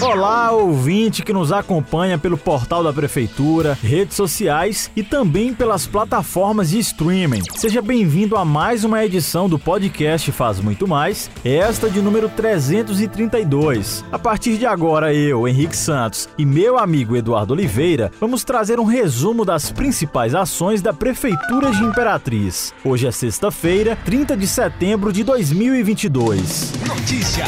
Olá, ouvinte que nos acompanha pelo portal da Prefeitura, redes sociais e também pelas plataformas de streaming. Seja bem-vindo a mais uma edição do podcast Faz Muito Mais, esta de número 332. A partir de agora, eu, Henrique Santos e meu amigo Eduardo Oliveira vamos trazer um resumo das principais ações da Prefeitura de Imperatriz. Hoje é sexta-feira, 30 de setembro de 2022. Notícia,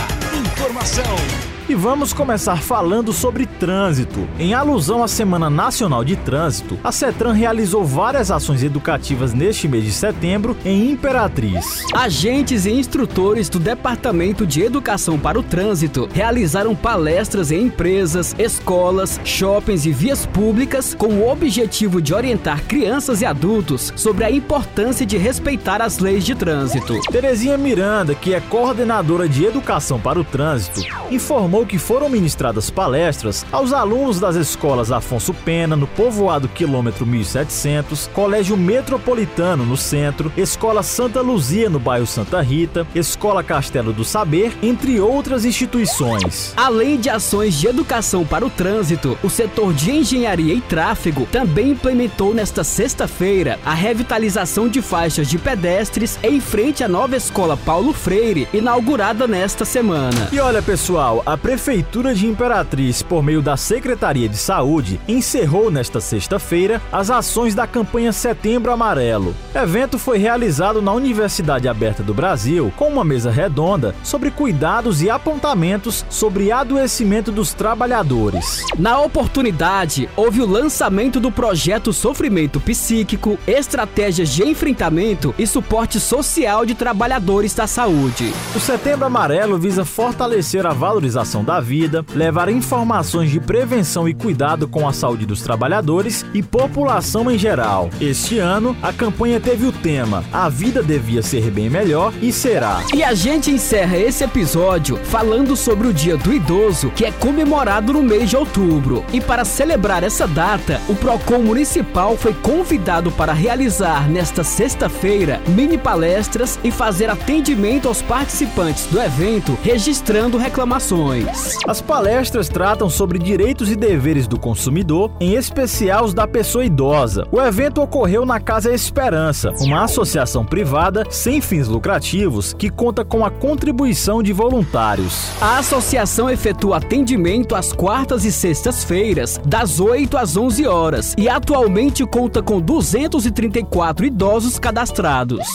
informação e vamos começar falando sobre trânsito. Em alusão à Semana Nacional de Trânsito, a CETRAN realizou várias ações educativas neste mês de setembro em Imperatriz. Agentes e instrutores do Departamento de Educação para o Trânsito realizaram palestras em empresas, escolas, shoppings e vias públicas com o objetivo de orientar crianças e adultos sobre a importância de respeitar as leis de trânsito. Terezinha Miranda, que é coordenadora de Educação para o Trânsito, informou informou que foram ministradas palestras aos alunos das escolas Afonso Pena, no povoado quilômetro 1700, Colégio Metropolitano, no centro, Escola Santa Luzia, no bairro Santa Rita, Escola Castelo do Saber, entre outras instituições. Além de ações de educação para o trânsito, o setor de engenharia e tráfego também implementou nesta sexta-feira a revitalização de faixas de pedestres em frente à nova escola Paulo Freire, inaugurada nesta semana. E olha, pessoal, a Prefeitura de Imperatriz, por meio da Secretaria de Saúde, encerrou nesta sexta-feira as ações da campanha Setembro Amarelo. O evento foi realizado na Universidade Aberta do Brasil com uma mesa redonda sobre cuidados e apontamentos sobre adoecimento dos trabalhadores. Na oportunidade, houve o lançamento do projeto Sofrimento Psíquico, Estratégias de Enfrentamento e Suporte Social de Trabalhadores da Saúde. O Setembro Amarelo visa fortalecer a valorização da vida, levar informações de prevenção e cuidado com a saúde dos trabalhadores e população em geral. Este ano, a campanha teve o tema A Vida Devia Ser Bem Melhor e será. E a gente encerra esse episódio falando sobre o Dia do Idoso, que é comemorado no mês de outubro. E para celebrar essa data, o PROCON Municipal foi convidado para realizar nesta sexta-feira mini palestras e fazer atendimento aos participantes do evento, registrando reclamações. As palestras tratam sobre direitos e deveres do consumidor, em especial os da pessoa idosa. O evento ocorreu na Casa Esperança, uma associação privada sem fins lucrativos que conta com a contribuição de voluntários. A associação efetua atendimento às quartas e sextas-feiras, das 8 às 11 horas, e atualmente conta com 234 idosos cadastrados.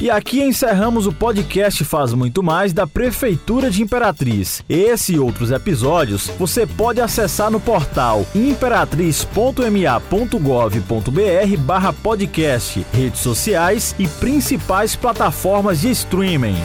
E aqui encerramos o podcast Faz Muito Mais da Prefeitura de Imperatriz. Esse e outros episódios você pode acessar no portal imperatriz.ma.gov.br barra podcast, redes sociais e principais plataformas de streaming.